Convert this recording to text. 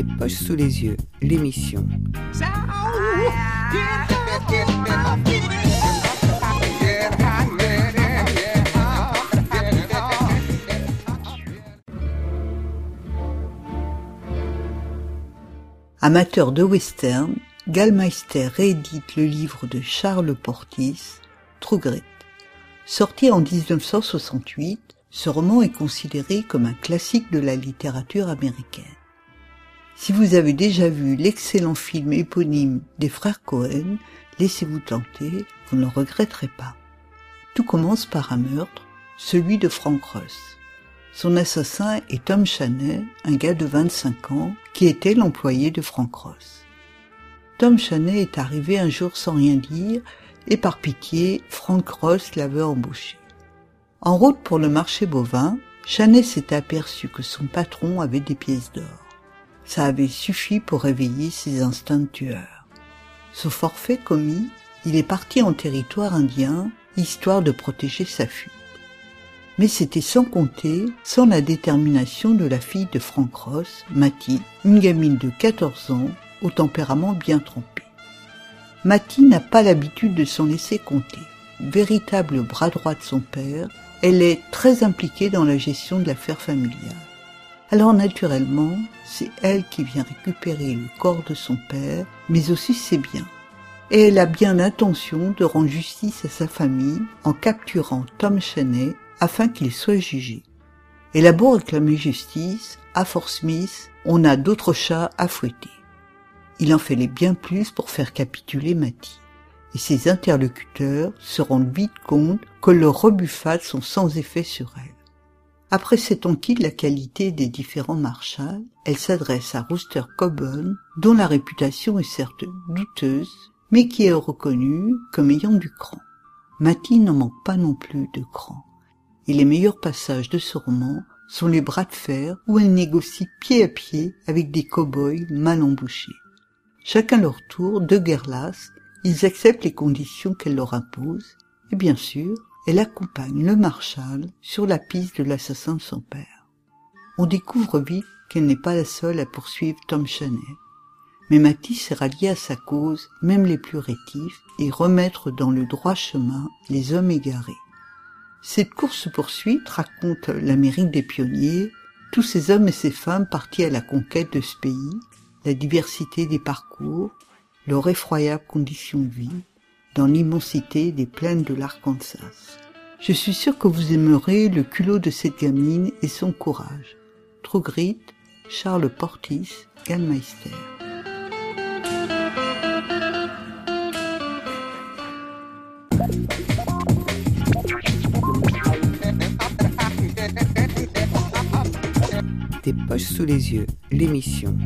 poches sous les yeux, l'émission. Amateur de western, Gallmeister réédite le livre de Charles Portis, True Grit. Sorti en 1968, ce roman est considéré comme un classique de la littérature américaine. Si vous avez déjà vu l'excellent film éponyme des frères Cohen, laissez-vous tenter, vous ne le regretterez pas. Tout commence par un meurtre, celui de Frank Ross. Son assassin est Tom Chaney, un gars de 25 ans, qui était l'employé de Frank Ross. Tom Chaney est arrivé un jour sans rien dire, et par pitié, Frank Ross l'avait embauché. En route pour le marché bovin, Chaney s'est aperçu que son patron avait des pièces d'or. Ça avait suffi pour réveiller ses instincts de tueur. Ce forfait commis, il est parti en territoire indien, histoire de protéger sa fuite. Mais c'était sans compter, sans la détermination de la fille de Frank Ross, Matty, une gamine de 14 ans, au tempérament bien trompé. Matty n'a pas l'habitude de s'en laisser compter. Véritable bras droit de son père, elle est très impliquée dans la gestion de l'affaire familiale. Alors naturellement, c'est elle qui vient récupérer le corps de son père, mais aussi ses biens. Et elle a bien l'intention de rendre justice à sa famille en capturant Tom Chaney afin qu'il soit jugé. Elle a beau réclamer justice, à Fort Smith, on a d'autres chats à fouetter. Il en fallait bien plus pour faire capituler Matty. Et ses interlocuteurs se rendent vite compte que leurs rebuffades sont sans effet sur elle. Après s'être enquis de la qualité des différents marshals, elle s'adresse à Rooster Coburn, dont la réputation est certes douteuse, mais qui est reconnu comme ayant du cran. Matty n'en manque pas non plus de cran. Et les meilleurs passages de ce roman sont les bras de fer où elle négocie pied à pied avec des cow-boys mal embouchés. Chacun leur tour, de guerre lasse, ils acceptent les conditions qu'elle leur impose, et bien sûr, elle accompagne le marshal sur la piste de l'assassin de son père. On découvre vite qu'elle n'est pas la seule à poursuivre Tom Chaney. Mais Matisse est ralliée à sa cause, même les plus rétifs, et remettre dans le droit chemin les hommes égarés. Cette course-poursuite raconte l'Amérique des pionniers, tous ces hommes et ces femmes partis à la conquête de ce pays, la diversité des parcours, leur effroyable condition de vie, dans l'immensité des plaines de l'Arkansas. Je suis sûr que vous aimerez le culot de cette gamine et son courage. Trogrit, Charles Portis, Gallmeister. Des poches sous les yeux, l'émission.